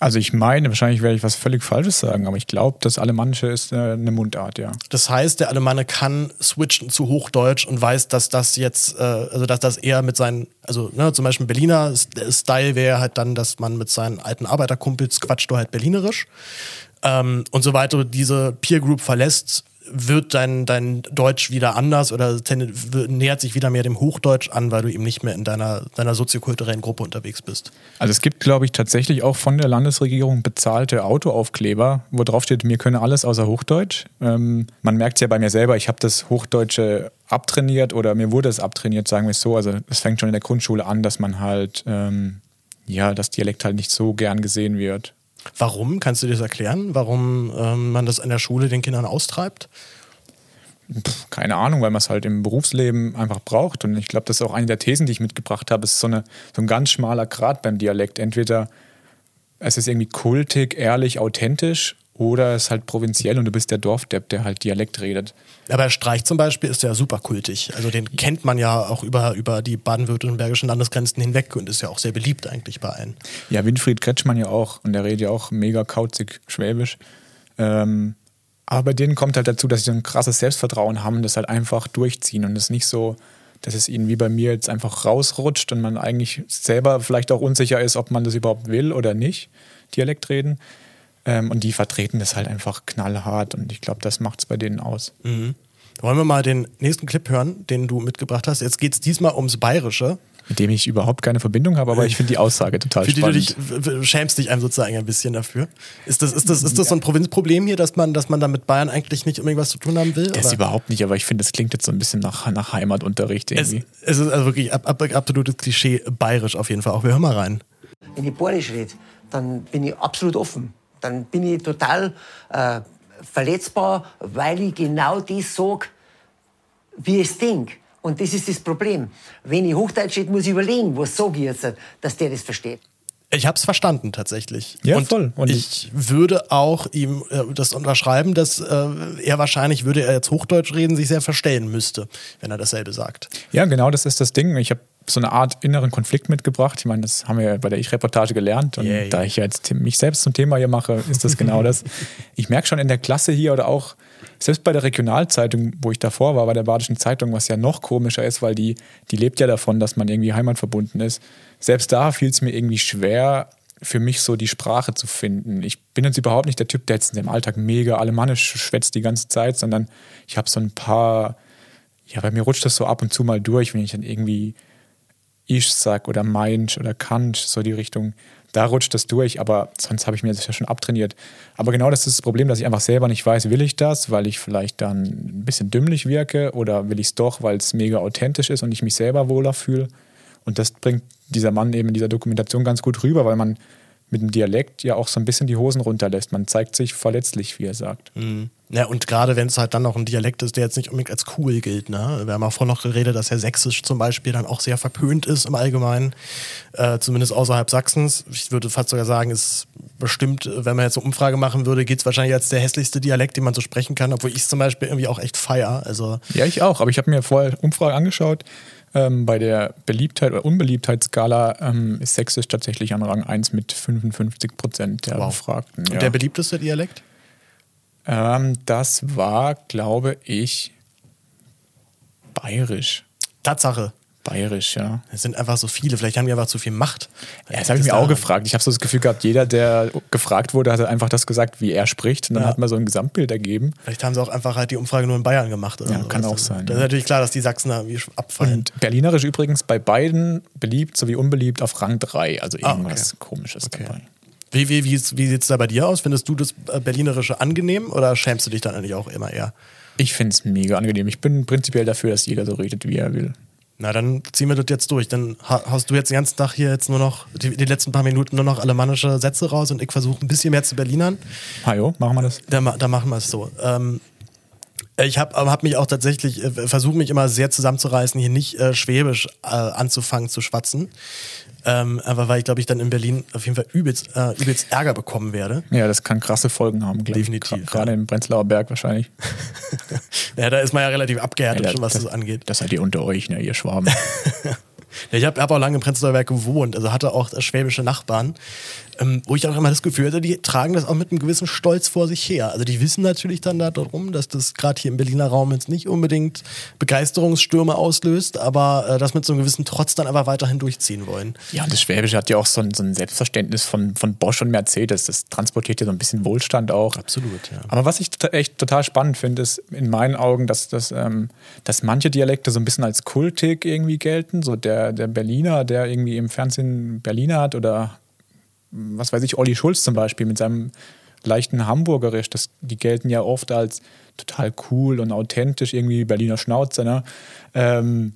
Also ich meine, wahrscheinlich werde ich was völlig Falsches sagen, aber ich glaube, das Alemannische ist äh, eine Mundart, ja. Das heißt, der Alemanne kann switchen zu Hochdeutsch und weiß, dass das jetzt, äh, also dass das eher mit seinen, also ne, zum Beispiel Berliner Style wäre halt dann, dass man mit seinen alten Arbeiterkumpels quatscht du halt Berlinerisch. Ähm, und sobald du diese Peer Group verlässt, wird dein, dein Deutsch wieder anders oder nähert sich wieder mehr dem Hochdeutsch an, weil du eben nicht mehr in deiner, deiner soziokulturellen Gruppe unterwegs bist. Also es gibt, glaube ich, tatsächlich auch von der Landesregierung bezahlte Autoaufkleber, wo drauf steht, mir könne alles außer Hochdeutsch. Ähm, man merkt es ja bei mir selber, ich habe das Hochdeutsche abtrainiert oder mir wurde es abtrainiert, sagen wir es so. Also es fängt schon in der Grundschule an, dass man halt, ähm, ja, das Dialekt halt nicht so gern gesehen wird. Warum? Kannst du dir das erklären, warum ähm, man das an der Schule den Kindern austreibt? Pff, keine Ahnung, weil man es halt im Berufsleben einfach braucht. Und ich glaube, das ist auch eine der Thesen, die ich mitgebracht habe. Es ist so, eine, so ein ganz schmaler Grad beim Dialekt. Entweder es ist irgendwie kultig, ehrlich, authentisch oder es ist halt provinziell und du bist der Dorfdepp, der halt Dialekt redet. Aber Streich zum Beispiel ist ja super kultig. Also den kennt man ja auch über, über die baden-württembergischen Landesgrenzen hinweg und ist ja auch sehr beliebt eigentlich bei allen. Ja, Winfried Kretschmann ja auch und der redet ja auch mega kauzig Schwäbisch. Ähm, aber bei denen kommt halt dazu, dass sie so ein krasses Selbstvertrauen haben und das halt einfach durchziehen und es nicht so, dass es ihnen wie bei mir jetzt einfach rausrutscht und man eigentlich selber vielleicht auch unsicher ist, ob man das überhaupt will oder nicht, Dialekt reden. Ähm, und die vertreten das halt einfach knallhart und ich glaube, das macht es bei denen aus. Mhm. Wollen wir mal den nächsten Clip hören, den du mitgebracht hast? Jetzt geht es diesmal ums Bayerische. Mit dem ich überhaupt keine Verbindung habe, aber ich finde die Aussage total Für spannend. Für die du dich, schämst dich einem sozusagen ein bisschen dafür. Ist das, ist das, ist das so ein Provinzproblem hier, dass man, dass man da mit Bayern eigentlich nicht unbedingt was zu tun haben will? Das ist überhaupt nicht, aber ich finde, das klingt jetzt so ein bisschen nach, nach Heimatunterricht irgendwie. Es, es ist also wirklich ab, ab, absolutes Klischee bayerisch auf jeden Fall. Auch wir hören mal rein. Wenn ich bayerisch rede, dann bin ich absolut offen dann bin ich total äh, verletzbar, weil ich genau das sage, wie ich es denke. Und das ist das Problem. Wenn ich Hochdeutsch rede, muss ich überlegen, was sage ich jetzt, dass der das versteht. Ich habe es verstanden tatsächlich. Ja, und voll. Und ich, ich würde auch ihm äh, das unterschreiben, dass äh, er wahrscheinlich, würde er jetzt Hochdeutsch reden, sich sehr verstellen müsste, wenn er dasselbe sagt. Ja, genau, das ist das Ding. Ich habe so eine Art inneren Konflikt mitgebracht. Ich meine, das haben wir bei der Ich-Reportage gelernt. Und yeah, yeah. da ich jetzt mich selbst zum Thema hier mache, ist das genau das. Ich merke schon in der Klasse hier oder auch selbst bei der Regionalzeitung, wo ich davor war, bei der Badischen Zeitung, was ja noch komischer ist, weil die, die lebt ja davon, dass man irgendwie heimatverbunden ist. Selbst da fiel es mir irgendwie schwer, für mich so die Sprache zu finden. Ich bin jetzt überhaupt nicht der Typ, der jetzt in dem Alltag mega alemannisch schwätzt die ganze Zeit, sondern ich habe so ein paar, ja, bei mir rutscht das so ab und zu mal durch, wenn ich dann irgendwie ich sag oder Meinsch oder Kant, so die Richtung, da rutscht das durch, aber sonst habe ich mir das ja schon abtrainiert. Aber genau das ist das Problem, dass ich einfach selber nicht weiß, will ich das, weil ich vielleicht dann ein bisschen dümmlich wirke oder will ich es doch, weil es mega authentisch ist und ich mich selber wohler fühle. Und das bringt dieser Mann eben in dieser Dokumentation ganz gut rüber, weil man mit dem Dialekt ja auch so ein bisschen die Hosen runterlässt. Man zeigt sich verletzlich, wie er sagt. Mhm. Ja, und gerade wenn es halt dann noch ein Dialekt ist, der jetzt nicht unbedingt als cool gilt. Ne? Wir haben auch vorhin noch geredet, dass ja Sächsisch zum Beispiel dann auch sehr verpönt ist im Allgemeinen, äh, zumindest außerhalb Sachsens. Ich würde fast sogar sagen, ist bestimmt, wenn man jetzt eine Umfrage machen würde, geht es wahrscheinlich als der hässlichste Dialekt, den man so sprechen kann, obwohl ich es zum Beispiel irgendwie auch echt feier. Also ja, ich auch, aber ich habe mir vorher Umfrage angeschaut. Ähm, bei der Beliebtheit oder Unbeliebtheitsskala ähm, ist Sächsisch tatsächlich an Rang 1 mit 55 Prozent der wow. Befragten. Ja. Und der beliebteste Dialekt? Ähm, das war, glaube ich, bayerisch. Tatsache. Bayerisch, ja. Es sind einfach so viele, vielleicht haben die einfach zu viel Macht. Ja, das habe ich mir auch gefragt. Ich habe so das Gefühl gehabt, jeder, der gefragt wurde, hat einfach das gesagt, wie er spricht. Und dann ja. hat man so ein Gesamtbild ergeben. Vielleicht haben sie auch einfach halt die Umfrage nur in Bayern gemacht. Oder ja, kann auch sein. Das ist natürlich klar, dass die Sachsen da irgendwie abfallen. Und Berlinerisch übrigens bei beiden beliebt sowie unbeliebt auf Rang 3. Also irgendwas ah, okay. Komisches okay. dabei. Wie, wie, wie, wie sieht es da bei dir aus? Findest du das äh, Berlinerische angenehm oder schämst du dich dann eigentlich auch immer eher? Ich finde es mega angenehm. Ich bin prinzipiell dafür, dass jeder so redet, wie er will. Na, dann ziehen wir das jetzt durch. Dann hast du jetzt den ganzen Tag hier jetzt nur noch, die, die letzten paar Minuten nur noch alemannische Sätze raus und ich versuche ein bisschen mehr zu Berlinern. Hajo, machen wir das? Da, da machen wir es so. Ähm, ich habe hab mich auch tatsächlich, äh, versuche mich immer sehr zusammenzureißen, hier nicht äh, Schwäbisch äh, anzufangen zu schwatzen. Ähm, aber weil ich, glaube ich, dann in Berlin auf jeden Fall übelst, äh, übelst Ärger bekommen werde. Ja, das kann krasse Folgen haben, Definitiv. Gerade ja. im Prenzlauer Berg wahrscheinlich. ja, da ist man ja relativ abgehärtet, ja, schon, was das, das, angeht. Das seid ihr unter euch, ne, ihr Schwaben. ja, ich habe hab auch lange im Prenzlauer Berg gewohnt, also hatte auch schwäbische Nachbarn. Ähm, wo ich auch immer das Gefühl hatte, die tragen das auch mit einem gewissen Stolz vor sich her. Also die wissen natürlich dann darum, dass das gerade hier im Berliner Raum jetzt nicht unbedingt Begeisterungsstürme auslöst, aber äh, das mit so einem gewissen Trotz dann aber weiterhin durchziehen wollen. Ja, und das Schwäbische hat ja auch so ein, so ein Selbstverständnis von, von Bosch und Mercedes. Das transportiert ja so ein bisschen Wohlstand auch. Absolut, ja. Aber was ich echt total spannend finde, ist in meinen Augen, dass, dass, ähm, dass manche Dialekte so ein bisschen als kultig irgendwie gelten. So der, der Berliner, der irgendwie im Fernsehen Berliner hat oder was weiß ich, Olli Schulz zum Beispiel mit seinem leichten Hamburgerisch, das, die gelten ja oft als total cool und authentisch, irgendwie Berliner Schnauze. Ne? Ähm,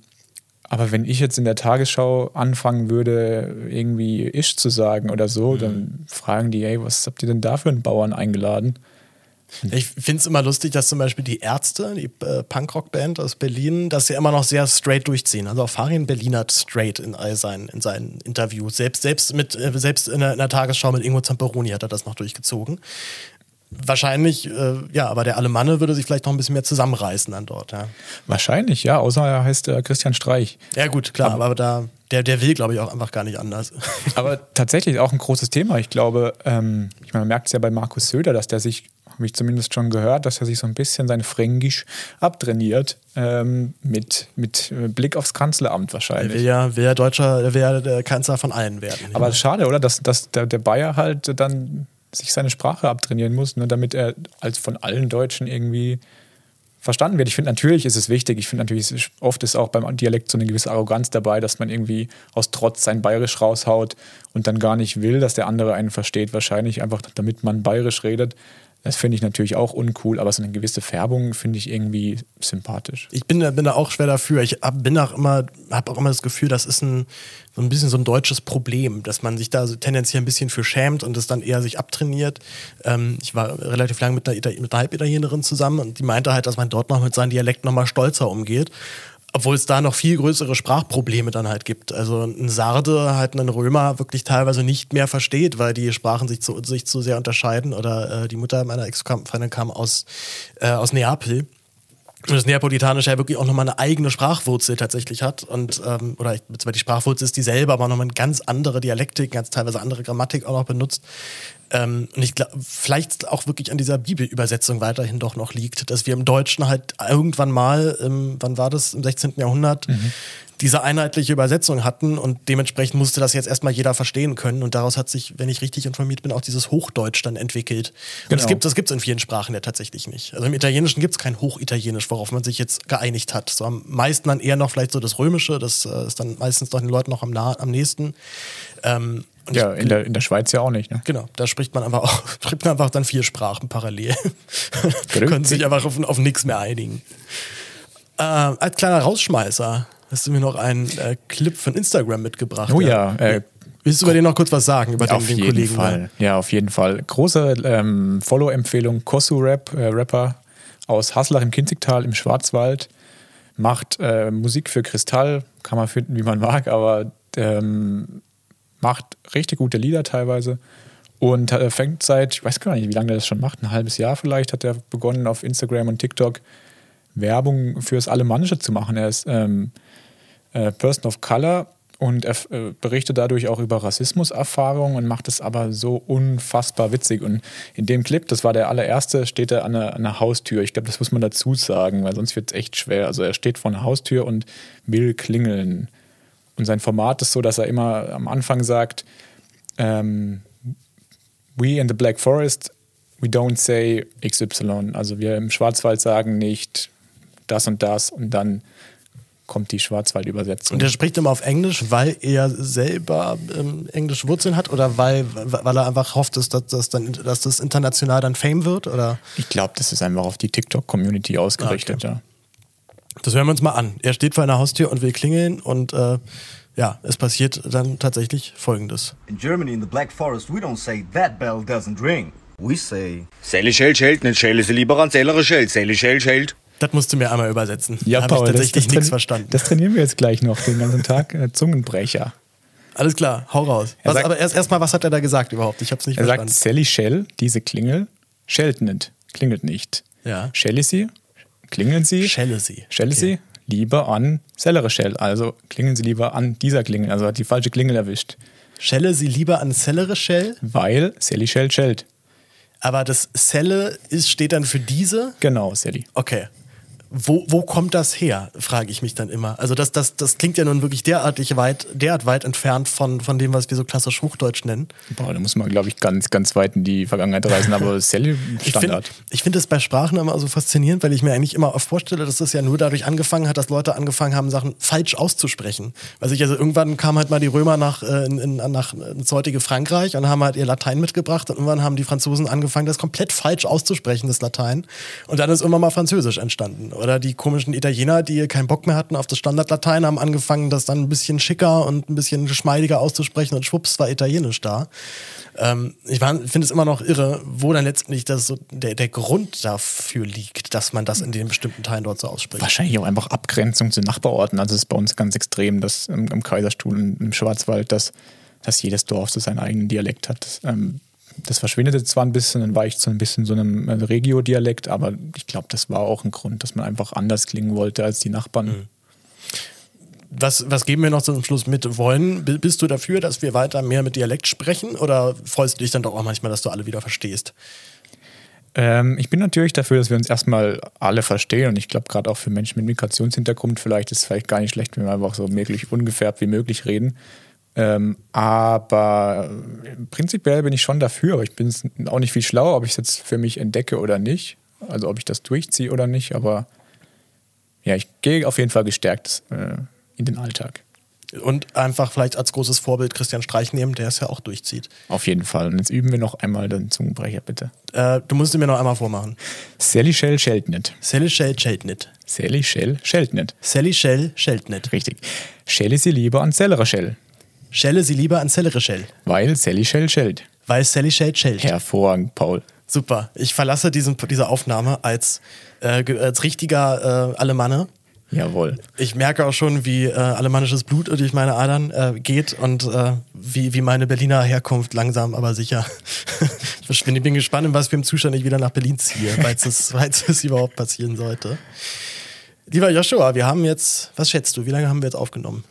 aber wenn ich jetzt in der Tagesschau anfangen würde, irgendwie Isch zu sagen oder so, dann fragen die, ey, was habt ihr denn da für einen Bauern eingeladen? Ich finde es immer lustig, dass zum Beispiel die Ärzte, die äh, Punkrock-Band aus Berlin, das ja immer noch sehr straight durchziehen. Also auch Farin Berlin hat straight in all seinen, in seinen Interviews. Selbst, selbst, mit, äh, selbst in, der, in der Tagesschau mit Ingo Zamperoni hat er das noch durchgezogen. Wahrscheinlich, äh, ja, aber der Alemanne würde sich vielleicht noch ein bisschen mehr zusammenreißen dann dort, ja. Wahrscheinlich, ja, außer er heißt äh, Christian Streich. Ja, gut, klar, aber, da, der, der will, glaube ich, auch einfach gar nicht anders. Aber tatsächlich auch ein großes Thema. Ich glaube, ähm, ich meine, man merkt es ja bei Markus Söder, dass der sich, habe ich zumindest schon gehört, dass er sich so ein bisschen sein Fränkisch abtrainiert ähm, mit, mit äh, Blick aufs Kanzleramt Er wahrscheinlich. ja, will ja Deutscher, er ja der Kanzler von allen werden. Aber schade, oder? Dass, dass der, der Bayer halt dann sich seine Sprache abtrainieren muss, ne, damit er als von allen Deutschen irgendwie verstanden wird. Ich finde, natürlich ist es wichtig. Ich finde natürlich, ist- oft ist auch beim Dialekt so eine gewisse Arroganz dabei, dass man irgendwie aus Trotz sein Bayerisch raushaut und dann gar nicht will, dass der andere einen versteht. Wahrscheinlich einfach, damit man Bayerisch redet. Das finde ich natürlich auch uncool, aber so eine gewisse Färbung finde ich irgendwie sympathisch. Ich bin, da- bin da auch schwer dafür. Ich hab, bin auch immer, habe auch immer das Gefühl, das ist ein, so ein bisschen so ein deutsches Problem, dass man sich da so tendenziell ein bisschen für schämt und es dann eher sich abtrainiert. Ähm, ich war relativ lange mit einer, Halbitalienerin zusammen und die meinte halt, dass man dort noch mit seinem Dialekt noch mal stolzer umgeht. Obwohl es da noch viel größere Sprachprobleme dann halt gibt. Also ein Sarde halt einen Römer wirklich teilweise nicht mehr versteht, weil die Sprachen sich zu, sich zu sehr unterscheiden. Oder äh, die Mutter meiner Ex-Freundin kam aus, äh, aus Neapel. Und das Neapolitanische ja wirklich auch nochmal eine eigene Sprachwurzel tatsächlich hat. Und, ähm, oder ich- zwar die Sprachwurzel ist dieselbe, aber nochmal eine ganz andere Dialektik, ganz teilweise andere Grammatik auch noch benutzt. Ähm, und ich glaube, vielleicht auch wirklich an dieser Bibelübersetzung weiterhin doch noch liegt, dass wir im Deutschen halt irgendwann mal, ähm, wann war das, im 16. Jahrhundert, diese einheitliche Übersetzung hatten und dementsprechend musste das jetzt erstmal jeder verstehen können. Und daraus hat sich, wenn ich richtig informiert bin, auch dieses Hochdeutsch dann entwickelt. Und das Genau. gibt das gibt's in vielen Sprachen ja tatsächlich nicht. Also im Italienischen gibt es kein Hochitalienisch, worauf man sich jetzt geeinigt hat. So am meisten dann eher noch vielleicht so das Römische, das äh, ist dann meistens doch den Leuten noch am, nah, am nächsten. Ähm, und Ja, in der, in der Schweiz ja auch nicht. Ne? Genau, da spricht man einfach auch, spricht man einfach dann vier Sprachen parallel. Können sich einfach auf, auf nichts mehr einigen. Äh, als kleiner Rausschmeißer hast du mir noch einen äh, Clip von Instagram mitgebracht. Oh ja, äh, Willst du über den noch kurz was sagen, über den, auf den jeden Kollegen? Fall. Ja, auf jeden Fall. Große ähm, Follow-Empfehlung: Kosu Rap, äh, Rapper aus Haslach im Kinzigtal im Schwarzwald. Macht äh, Musik für Kristall, kann man finden, wie man mag, aber ähm, macht richtig gute Lieder teilweise. Und äh, fängt seit, ich weiß gar nicht, wie lange der das schon macht, ein halbes Jahr vielleicht, hat er begonnen auf Instagram und TikTok Werbung fürs Alemannische zu machen. Er ist ähm, äh, Person of Color und er äh, berichtet dadurch auch über Rassismuserfahrungen und macht es aber so unfassbar witzig. Und in dem Clip, das war der allererste, steht er an einer, an einer Haustür. Ich glaube, das muss man dazu sagen, weil sonst wird es echt schwer. Also er steht vor einer Haustür und will klingeln. Und sein Format ist so, dass er immer am Anfang sagt, ähm, we in the Black Forest, we don't say XY. Also wir im Schwarzwald sagen nicht das und das und dann kommt die Schwarzwald-Übersetzung. Und der spricht immer auf Englisch, weil er selber ähm, englische Wurzeln hat oder weil, weil er einfach hofft, dass das, dass dann, dass das international dann Fame wird? Oder? Ich glaube, das ist einfach auf die TikTok-Community ausgerichtet, Ah, ja. Das hören wir uns mal an. Er steht vor einer Haustür und will klingeln und äh, ja, es passiert dann tatsächlich Folgendes. In Germany, in the Black Forest, we don't say that bell doesn't ring. We say Säle Schell schält, nicht schäle sie lieber an Sällere Schell. Säle Schell schält. Das musst du mir einmal übersetzen. Ja, da habe ich tatsächlich nichts verstanden. das trainieren wir jetzt gleich noch den ganzen Tag. Äh, Zungenbrecher. Alles klar, hau raus. Er Was, sagt- aber erst erstmal, was hat er da gesagt überhaupt? Ich habe es nicht Er sagt, verstanden. Sally Shell, diese Klingel, schellt nicht, klingelt nicht. Ja. Shell ist sie, klingeln sie, Schelle sie. Schelle Okay. sie lieber an Sellere Shell. Also klingeln sie lieber an dieser Klingel. Also hat die falsche Klingel erwischt. Schelle sie lieber an Cellere Shell, weil Sally Shell Shelled. aber das Celle ist, steht dann für diese. Genau, Sally. Okay. Wo, wo kommt das her, frage ich mich dann immer. Also das, das, das klingt ja nun wirklich derartig weit, derart weit entfernt von, von dem, was wir so klassisch Hochdeutsch nennen. Boah, da muss man, glaube ich, ganz, ganz weit in die Vergangenheit reisen, aber Sally Ich finde Standard. ich find das bei Sprachen immer so faszinierend, weil ich mir eigentlich immer oft vorstelle, dass das ja nur dadurch angefangen hat, dass Leute angefangen haben, Sachen falsch auszusprechen. Weiß ich, also irgendwann kamen halt mal die Römer nach, äh, in, in, nach ins heutige Frankreich und haben halt ihr Latein mitgebracht und irgendwann haben die Franzosen angefangen, das komplett falsch auszusprechen, das Latein. Und dann ist irgendwann mal Französisch entstanden. Oder die komischen Italiener, die keinen Bock mehr hatten auf das Standardlatein, haben angefangen, das dann ein bisschen schicker und ein bisschen geschmeidiger auszusprechen und schwupps war Italienisch da. Ähm, ich finde es immer noch irre, wo dann letztendlich das so der, der Grund dafür liegt, dass man das in den bestimmten Teilen dort so ausspricht. Wahrscheinlich auch einfach Abgrenzung zu Nachbarorten. Also es ist bei uns ganz extrem, dass im, im Kaiserstuhl und im Schwarzwald, dass, dass jedes Dorf so seinen eigenen Dialekt hat. Ähm, das verschwindet jetzt zwar ein bisschen, dann weicht so ein bisschen so einem äh, Regio-Dialekt, aber ich glaube, das war auch ein Grund, dass man einfach anders klingen wollte als die Nachbarn. Was, was geben wir noch zum Schluss mit wollen? Bist du dafür, dass wir weiter mehr mit Dialekt sprechen oder freust du dich dann doch auch manchmal, dass du alle wieder verstehst? Ähm, ich bin natürlich dafür, dass wir uns erstmal alle verstehen und ich glaube, gerade auch für Menschen mit Migrationshintergrund, vielleicht ist es vielleicht gar nicht schlecht, wenn wir einfach so möglich ungefärbt wie möglich reden. Ähm, aber äh, prinzipiell bin ich schon dafür, aber ich bin auch nicht viel schlauer, ob ich es jetzt für mich entdecke oder nicht. Also ob ich das durchziehe oder nicht, aber ja, ich gehe auf jeden Fall gestärkt äh, in den Alltag. Und einfach vielleicht als großes Vorbild Christian Streich nehmen, der es ja auch durchzieht. Auf jeden Fall. Und jetzt üben wir noch einmal den Zungenbrecher, bitte. Äh, du musst ihn mir noch einmal vormachen. Sally Shell Sheldnet. Sally Shell Sheldnet. Sally Shell Sheldnet. Sally Shell Sheldnet. Richtig. Schelle sie lieber an Cellere Shell. Schelle sie lieber an Cellere Shell. Weil Sally Shell Shelled. Weil Sally Shell Shelled. Hervorragend, Paul. Super. Ich verlasse diesen, diese Aufnahme als, äh, als richtiger äh, Alemanne. Jawohl. Ich merke auch schon, wie äh, alemannisches Blut durch meine Adern äh, geht und äh, wie, wie meine Berliner Herkunft langsam, aber sicher verschwindet. Ich bin gespannt, in was für einem Zustand ich wieder nach Berlin ziehe, falls es, falls es überhaupt passieren sollte. Lieber Joshua, wir haben jetzt, was schätzt du, wie lange haben wir jetzt aufgenommen?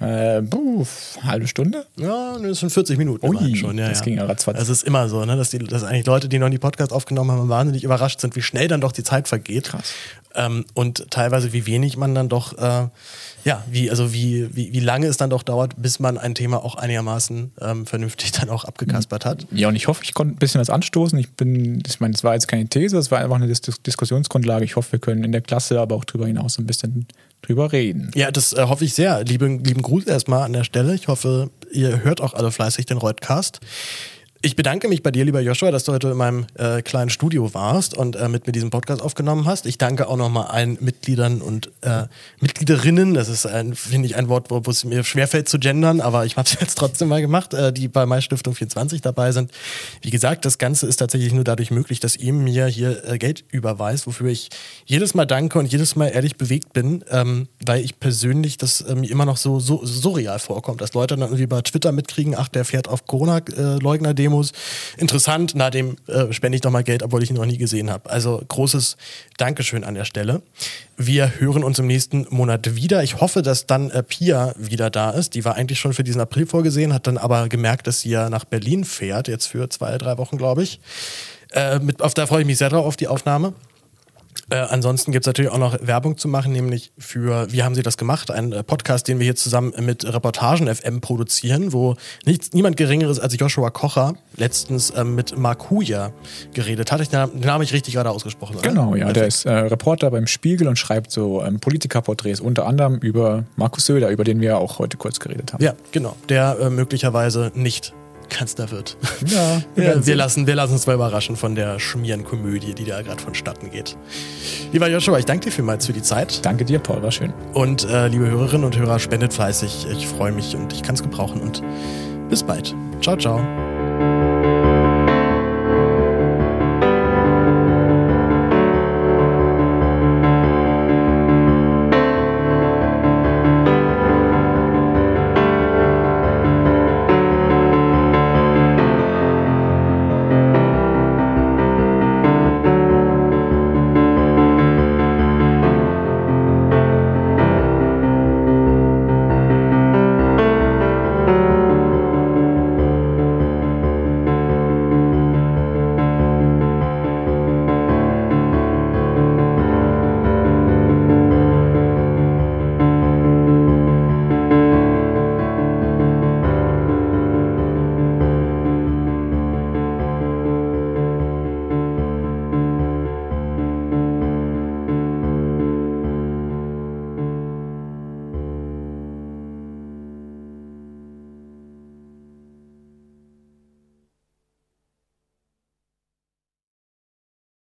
Äh, puh, halbe Stunde? Ja, das sind 40 Minuten Ui, schon. Ja, das ja. ging ja ratzfatz. Es ist immer so, ne, dass, die, dass eigentlich Leute, die noch nie Podcast aufgenommen haben, wahnsinnig überrascht sind, wie schnell dann doch die Zeit vergeht. Krass. Ähm, und teilweise, wie wenig man dann doch, äh, ja, wie, also wie, wie, wie lange es dann doch dauert, bis man ein Thema auch einigermaßen ähm, vernünftig dann auch abgekaspert hat. Ja, und ich hoffe, ich konnte ein bisschen was anstoßen. Ich bin, ich meine, es war jetzt keine These, es war einfach eine Dis Diskussionsgrundlage. Ich hoffe, wir können in der Klasse, aber auch darüber hinaus ein bisschen drüber reden. Ja, das äh, hoffe ich sehr. Lieben, lieben Gruß erstmal an der Stelle. Ich hoffe, ihr hört auch alle fleißig den Reutcast. Ich bedanke mich bei dir, lieber Joshua, dass du heute in meinem äh, kleinen Studio warst und äh, mit mir diesen Podcast aufgenommen hast. Ich danke auch nochmal allen Mitgliedern und äh, Mitgliederinnen. Das ist, finde ich, ein Wort, wo es mir schwerfällt zu gendern, aber ich habe es jetzt trotzdem mal gemacht, äh, die bei MyStiftung 24 dabei sind. Wie gesagt, das Ganze ist tatsächlich nur dadurch möglich, dass ihr mir hier äh, Geld überweist, wofür ich jedes Mal danke und jedes Mal ehrlich bewegt bin, ähm, weil ich persönlich das äh, mir immer noch so, so surreal vorkommt, dass Leute dann irgendwie bei Twitter mitkriegen, ach, der fährt auf Corona-Leugner-Demos. Interessant, na, dem äh, spende ich doch mal Geld, obwohl ich ihn noch nie gesehen habe. Also großes Dankeschön an der Stelle. Wir hören uns im nächsten Monat wieder. Ich hoffe, dass dann äh, Pia wieder da ist. Die war eigentlich schon für diesen April vorgesehen, hat dann aber gemerkt, dass sie ja nach Berlin fährt, jetzt für zwei, drei Wochen, glaube ich. Äh, mit, auf, da freue ich mich sehr drauf, auf die Aufnahme. Äh, ansonsten gibt es natürlich auch noch Werbung zu machen, nämlich für Wie haben Sie das gemacht? Ein äh, Podcast, den wir hier zusammen mit Reportagen FM produzieren, wo nichts, niemand Geringeres als Joshua Kocher letztens ähm, mit Mark Huja geredet hat. Ich den Namen den Namen habe ich richtig gerade ausgesprochen. oder? Genau, ja. Der Perfekt. ist äh, Reporter beim Spiegel und schreibt so ähm, Politikerporträts, unter anderem über Markus Söder, über den wir auch heute kurz geredet haben. Ja, genau. Der äh, möglicherweise nicht Kanzler wird. Ja, wir Ja, wir, lassen, wir lassen uns mal überraschen von der Schmierenkomödie, die da gerade vonstatten geht. Lieber Joshua, ich danke dir vielmals für die Zeit. Danke dir, Paul, war schön. Und äh, liebe Hörerinnen und Hörer, spendet fleißig. Ich freue mich und ich kann es gebrauchen. Und bis bald. Ciao, ciao.